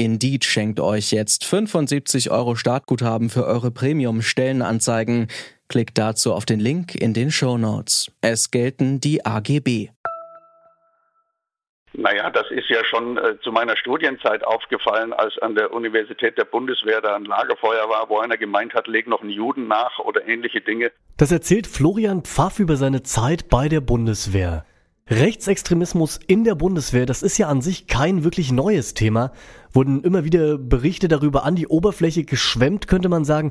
Indeed schenkt euch jetzt 75 Euro Startguthaben für eure Premium-Stellenanzeigen. Klickt dazu auf den Link in den Show Notes. Es gelten die AGB. Naja, das ist ja schon äh, zu meiner Studienzeit aufgefallen, als an der Universität der Bundeswehr da ein Lagerfeuer war, wo einer gemeint hat, leg noch einen Juden nach oder ähnliche Dinge. Das erzählt Florian Pfaff über seine Zeit bei der Bundeswehr. Rechtsextremismus in der Bundeswehr, das ist ja an sich kein wirklich neues Thema. Wurden immer wieder Berichte darüber an die Oberfläche geschwemmt, könnte man sagen.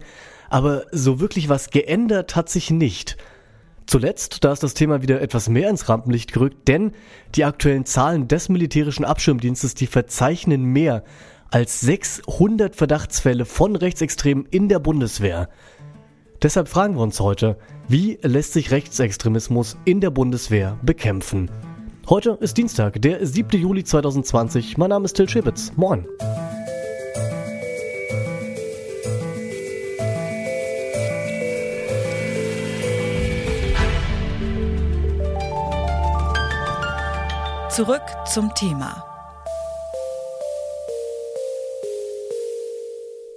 Aber so wirklich was geändert hat sich nicht. Zuletzt, da ist das Thema wieder etwas mehr ins Rampenlicht gerückt, denn die aktuellen Zahlen des militärischen Abschirmdienstes, die verzeichnen mehr als 600 Verdachtsfälle von Rechtsextremen in der Bundeswehr. Deshalb fragen wir uns heute, wie lässt sich Rechtsextremismus in der Bundeswehr bekämpfen? Heute ist Dienstag, der 7. Juli 2020. Mein Name ist Till Schibitz. Moin. Zurück zum Thema.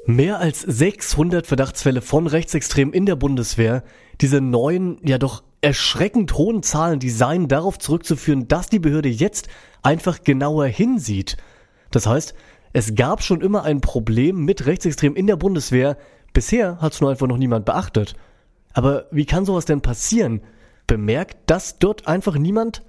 Mehr als 600 Verdachtsfälle von Rechtsextremen in der Bundeswehr. Diese neuen, ja doch erschreckend hohen Zahlen, die seien darauf zurückzuführen, dass die Behörde jetzt einfach genauer hinsieht. Das heißt, es gab schon immer ein Problem mit Rechtsextremen in der Bundeswehr. Bisher hat es nur einfach noch niemand beachtet. Aber wie kann sowas denn passieren? Bemerkt das dort einfach niemand?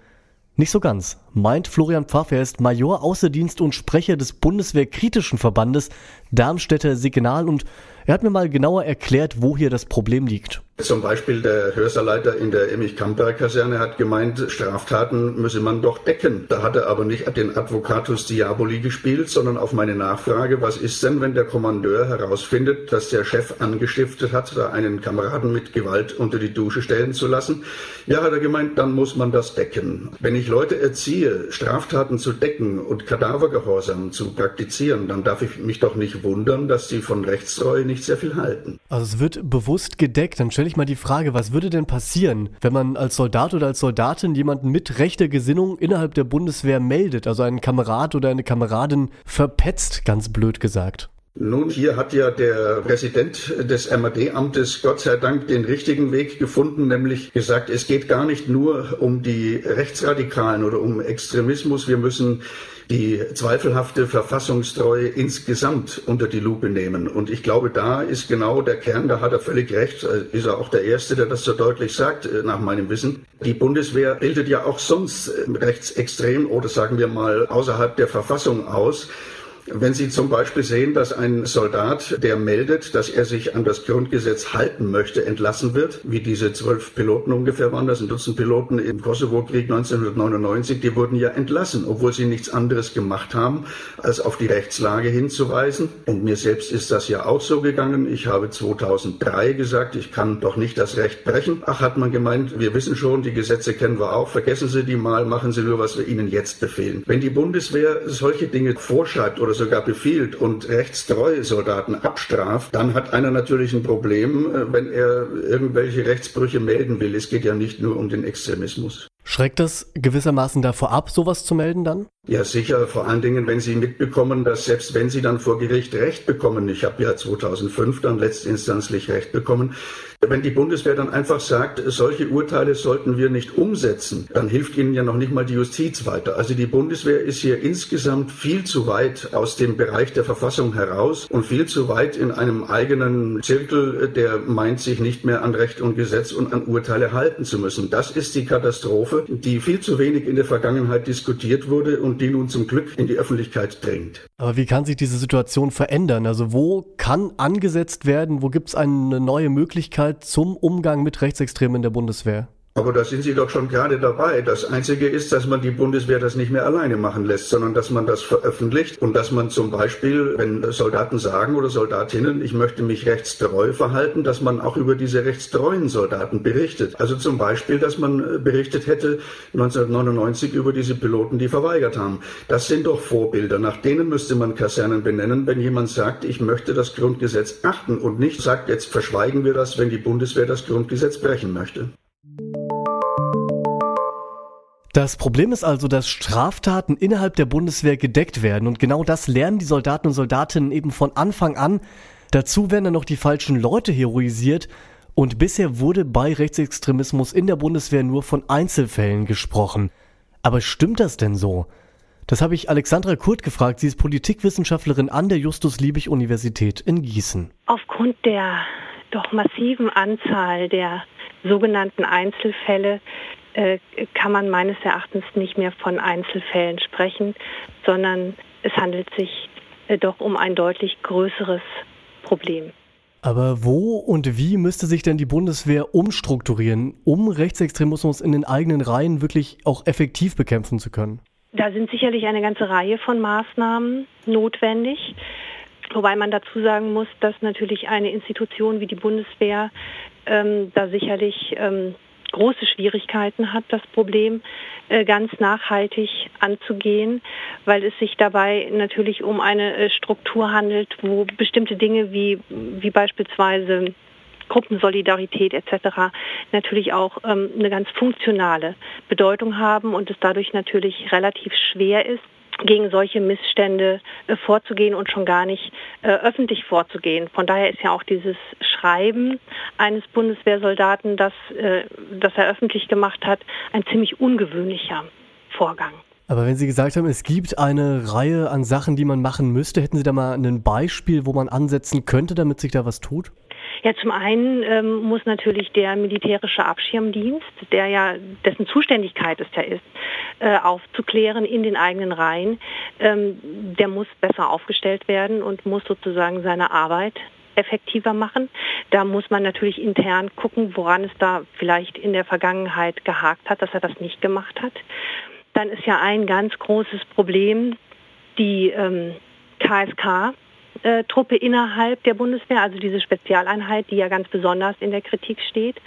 Nicht so ganz, meint Florian Pfaff, er ist Major Außerdienst und Sprecher des Bundeswehrkritischen Verbandes Darmstädter Signal und er hat mir mal genauer erklärt, wo hier das Problem liegt. Zum Beispiel der Hörserleiter in der Emmich-Kamper-Kaserne hat gemeint, Straftaten müsse man doch decken. Da hat er aber nicht den Advocatus Diaboli gespielt, sondern auf meine Nachfrage, was ist denn, wenn der Kommandeur herausfindet, dass der Chef angestiftet hat, da einen Kameraden mit Gewalt unter die Dusche stellen zu lassen? Ja, hat er gemeint, dann muss man das decken. Wenn ich Leute erziehe, Straftaten zu decken und Kadavergehorsam zu praktizieren, dann darf ich mich doch nicht wundern, dass sie von Rechtstreue nicht sehr viel halten. Also es wird bewusst gedeckt, dann stelle ich mal die Frage, was würde denn passieren, wenn man als Soldat oder als Soldatin jemanden mit rechter Gesinnung innerhalb der Bundeswehr meldet, also einen Kamerad oder eine Kameradin verpetzt, ganz blöd gesagt? Nun, hier hat ja der Präsident des MAD-Amtes Gott sei Dank den richtigen Weg gefunden, nämlich gesagt, es geht gar nicht nur um die Rechtsradikalen oder um Extremismus. Wir müssen die zweifelhafte Verfassungstreue insgesamt unter die Lupe nehmen. Und ich glaube, da ist genau der Kern, da hat er völlig recht, äh, ist er auch der Erste, der das so deutlich sagt, äh, nach meinem Wissen. Die Bundeswehr bildet ja auch sonst äh, rechtsextrem oder sagen wir mal außerhalb der Verfassung aus. Wenn Sie zum Beispiel sehen, dass ein Soldat, der meldet, dass er sich an das Grundgesetz halten möchte, entlassen wird, wie diese zwölf Piloten ungefähr waren, das ein Dutzend Piloten im Kosovo-Krieg 1999, die wurden ja entlassen, obwohl sie nichts anderes gemacht haben, als auf die Rechtslage hinzuweisen. Und mir selbst ist das ja auch so gegangen. Ich habe 2003 gesagt, ich kann doch nicht das Recht brechen. Ach, hat man gemeint, wir wissen schon, die Gesetze kennen wir auch, vergessen Sie die mal, machen Sie nur, was wir Ihnen jetzt befehlen. Wenn die Bundeswehr solche Dinge vorschreibt oder oder sogar befiehlt und rechtstreue Soldaten abstraft, dann hat einer natürlich ein Problem, äh, wenn er irgendwelche Rechtsbrüche melden will. Es geht ja nicht nur um den Extremismus. Schreckt das gewissermaßen davor ab, sowas zu melden dann? Ja, sicher. Vor allen Dingen, wenn Sie mitbekommen, dass selbst wenn Sie dann vor Gericht Recht bekommen, ich habe ja 2005 dann letztinstanzlich Recht bekommen, wenn die Bundeswehr dann einfach sagt, solche Urteile sollten wir nicht umsetzen, dann hilft ihnen ja noch nicht mal die Justiz weiter. Also die Bundeswehr ist hier insgesamt viel zu weit aus dem Bereich der Verfassung heraus und viel zu weit in einem eigenen Zirkel, der meint, sich nicht mehr an Recht und Gesetz und an Urteile halten zu müssen. Das ist die Katastrophe, die viel zu wenig in der Vergangenheit diskutiert wurde und die nun zum Glück in die Öffentlichkeit drängt. Aber wie kann sich diese Situation verändern? Also wo kann angesetzt werden? Wo gibt es eine neue Möglichkeit? zum Umgang mit Rechtsextremen in der Bundeswehr? Aber da sind Sie doch schon gerade dabei. Das Einzige ist, dass man die Bundeswehr das nicht mehr alleine machen lässt, sondern dass man das veröffentlicht und dass man zum Beispiel, wenn Soldaten sagen oder Soldatinnen, ich möchte mich rechtstreu verhalten, dass man auch über diese rechtstreuen Soldaten berichtet. Also zum Beispiel, dass man berichtet hätte 1999 über diese Piloten, die verweigert haben. Das sind doch Vorbilder. Nach denen müsste man Kasernen benennen, wenn jemand sagt, ich möchte das Grundgesetz achten und nicht sagt, jetzt verschweigen wir das, wenn die Bundeswehr das Grundgesetz brechen möchte. Das Problem ist also, dass Straftaten innerhalb der Bundeswehr gedeckt werden und genau das lernen die Soldaten und Soldatinnen eben von Anfang an. Dazu werden dann noch die falschen Leute heroisiert und bisher wurde bei Rechtsextremismus in der Bundeswehr nur von Einzelfällen gesprochen. Aber stimmt das denn so? Das habe ich Alexandra Kurt gefragt. Sie ist Politikwissenschaftlerin an der Justus-Liebig-Universität in Gießen. Aufgrund der doch massiven Anzahl der sogenannten Einzelfälle kann man meines Erachtens nicht mehr von Einzelfällen sprechen, sondern es handelt sich äh, doch um ein deutlich größeres Problem. Aber wo und wie müsste sich denn die Bundeswehr umstrukturieren, um Rechtsextremismus in den eigenen Reihen wirklich auch effektiv bekämpfen zu können? Da sind sicherlich eine ganze Reihe von Maßnahmen notwendig. Wobei man dazu sagen muss, dass natürlich eine Institution wie die Bundeswehr ähm, da sicherlich ähm, große Schwierigkeiten hat, das Problem äh, ganz nachhaltig anzugehen, weil es sich dabei natürlich um eine äh, Struktur handelt, wo bestimmte Dinge wie, wie beispielsweise Gruppensolidarität etc. natürlich auch ähm, eine ganz funktionale Bedeutung haben und es dadurch natürlich relativ schwer ist, gegen solche Missstände äh, vorzugehen und schon gar nicht äh, öffentlich vorzugehen. Von daher ist ja auch dieses Schreiben eines Bundeswehrsoldaten, das, äh, das er öffentlich gemacht hat, ein ziemlich ungewöhnlicher Vorgang. Aber wenn Sie gesagt haben, es gibt eine Reihe an Sachen, die man machen müsste, hätten Sie da mal ein Beispiel, wo man ansetzen könnte, damit sich da was tut? Ja, zum einen ähm, muss natürlich der militärische Abschirmdienst, der ja dessen Zuständigkeit es ja ist, äh, aufzuklären in den eigenen Reihen, ähm, der muss besser aufgestellt werden und muss sozusagen seine Arbeit effektiver machen. Da muss man natürlich intern gucken, woran es da vielleicht in der Vergangenheit gehakt hat, dass er das nicht gemacht hat. Dann ist ja ein ganz großes Problem die ähm, KSK, äh, Truppe innerhalb der Bundeswehr, also diese Spezialeinheit, die ja ganz besonders in der Kritik steht.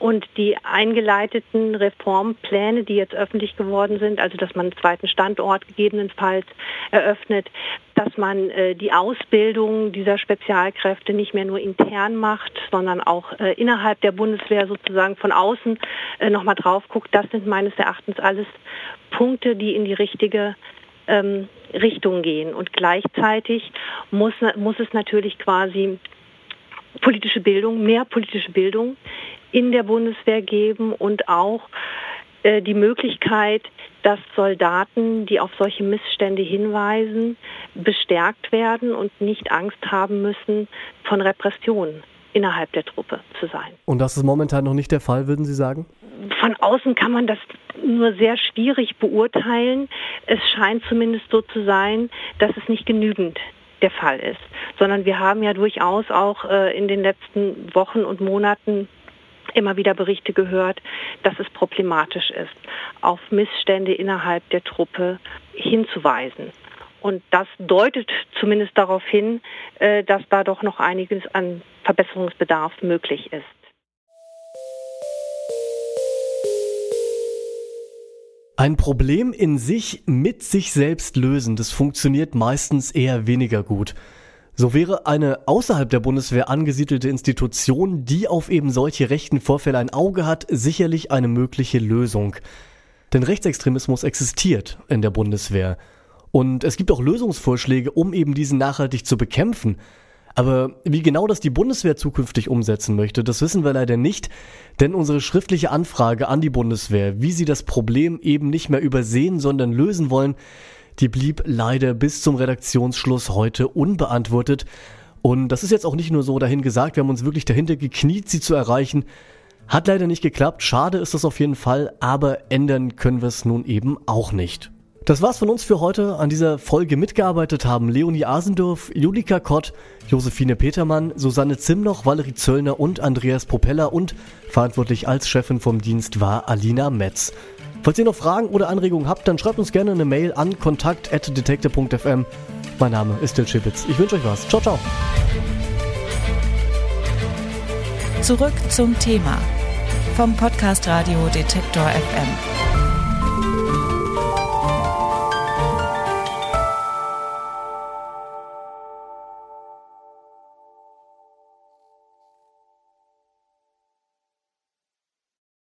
Und die eingeleiteten Reformpläne, die jetzt öffentlich geworden sind, also dass man einen zweiten Standort gegebenenfalls eröffnet, dass man äh, die Ausbildung dieser Spezialkräfte nicht mehr nur intern macht, sondern auch äh, innerhalb der Bundeswehr sozusagen von außen äh, nochmal drauf guckt, das sind meines Erachtens alles Punkte, die in die richtige ähm, Richtung gehen. Und gleichzeitig muss, muss es natürlich quasi politische Bildung, mehr politische Bildung in der Bundeswehr geben und auch äh, die Möglichkeit, dass Soldaten, die auf solche Missstände hinweisen, bestärkt werden und nicht Angst haben müssen, von Repressionen innerhalb der Truppe zu sein. Und das ist momentan noch nicht der Fall, würden Sie sagen? Von außen kann man das nur sehr schwierig beurteilen. Es scheint zumindest so zu sein, dass es nicht genügend der Fall ist, sondern wir haben ja durchaus auch äh, in den letzten Wochen und Monaten immer wieder Berichte gehört, dass es problematisch ist, auf Missstände innerhalb der Truppe hinzuweisen. Und das deutet zumindest darauf hin, äh, dass da doch noch einiges an Verbesserungsbedarf möglich ist. Ein Problem in sich mit sich selbst lösen, das funktioniert meistens eher weniger gut. So wäre eine außerhalb der Bundeswehr angesiedelte Institution, die auf eben solche rechten Vorfälle ein Auge hat, sicherlich eine mögliche Lösung. Denn Rechtsextremismus existiert in der Bundeswehr. Und es gibt auch Lösungsvorschläge, um eben diesen nachhaltig zu bekämpfen. Aber wie genau das die Bundeswehr zukünftig umsetzen möchte, das wissen wir leider nicht, denn unsere schriftliche Anfrage an die Bundeswehr, wie sie das Problem eben nicht mehr übersehen, sondern lösen wollen, die blieb leider bis zum Redaktionsschluss heute unbeantwortet. Und das ist jetzt auch nicht nur so dahin gesagt, wir haben uns wirklich dahinter gekniet, sie zu erreichen. Hat leider nicht geklappt, schade ist das auf jeden Fall, aber ändern können wir es nun eben auch nicht. Das war's von uns für heute. An dieser Folge mitgearbeitet haben Leonie Asendorf, Julika Kott, Josephine Petermann, Susanne Zimnoch, Valerie Zöllner und Andreas Propeller und verantwortlich als Chefin vom Dienst war Alina Metz. Falls ihr noch Fragen oder Anregungen habt, dann schreibt uns gerne eine Mail an kontakt.detektor.fm. Mein Name ist Del Schibitz. Ich wünsche euch was. Ciao, ciao. Zurück zum Thema vom Podcast Radio Detektor FM.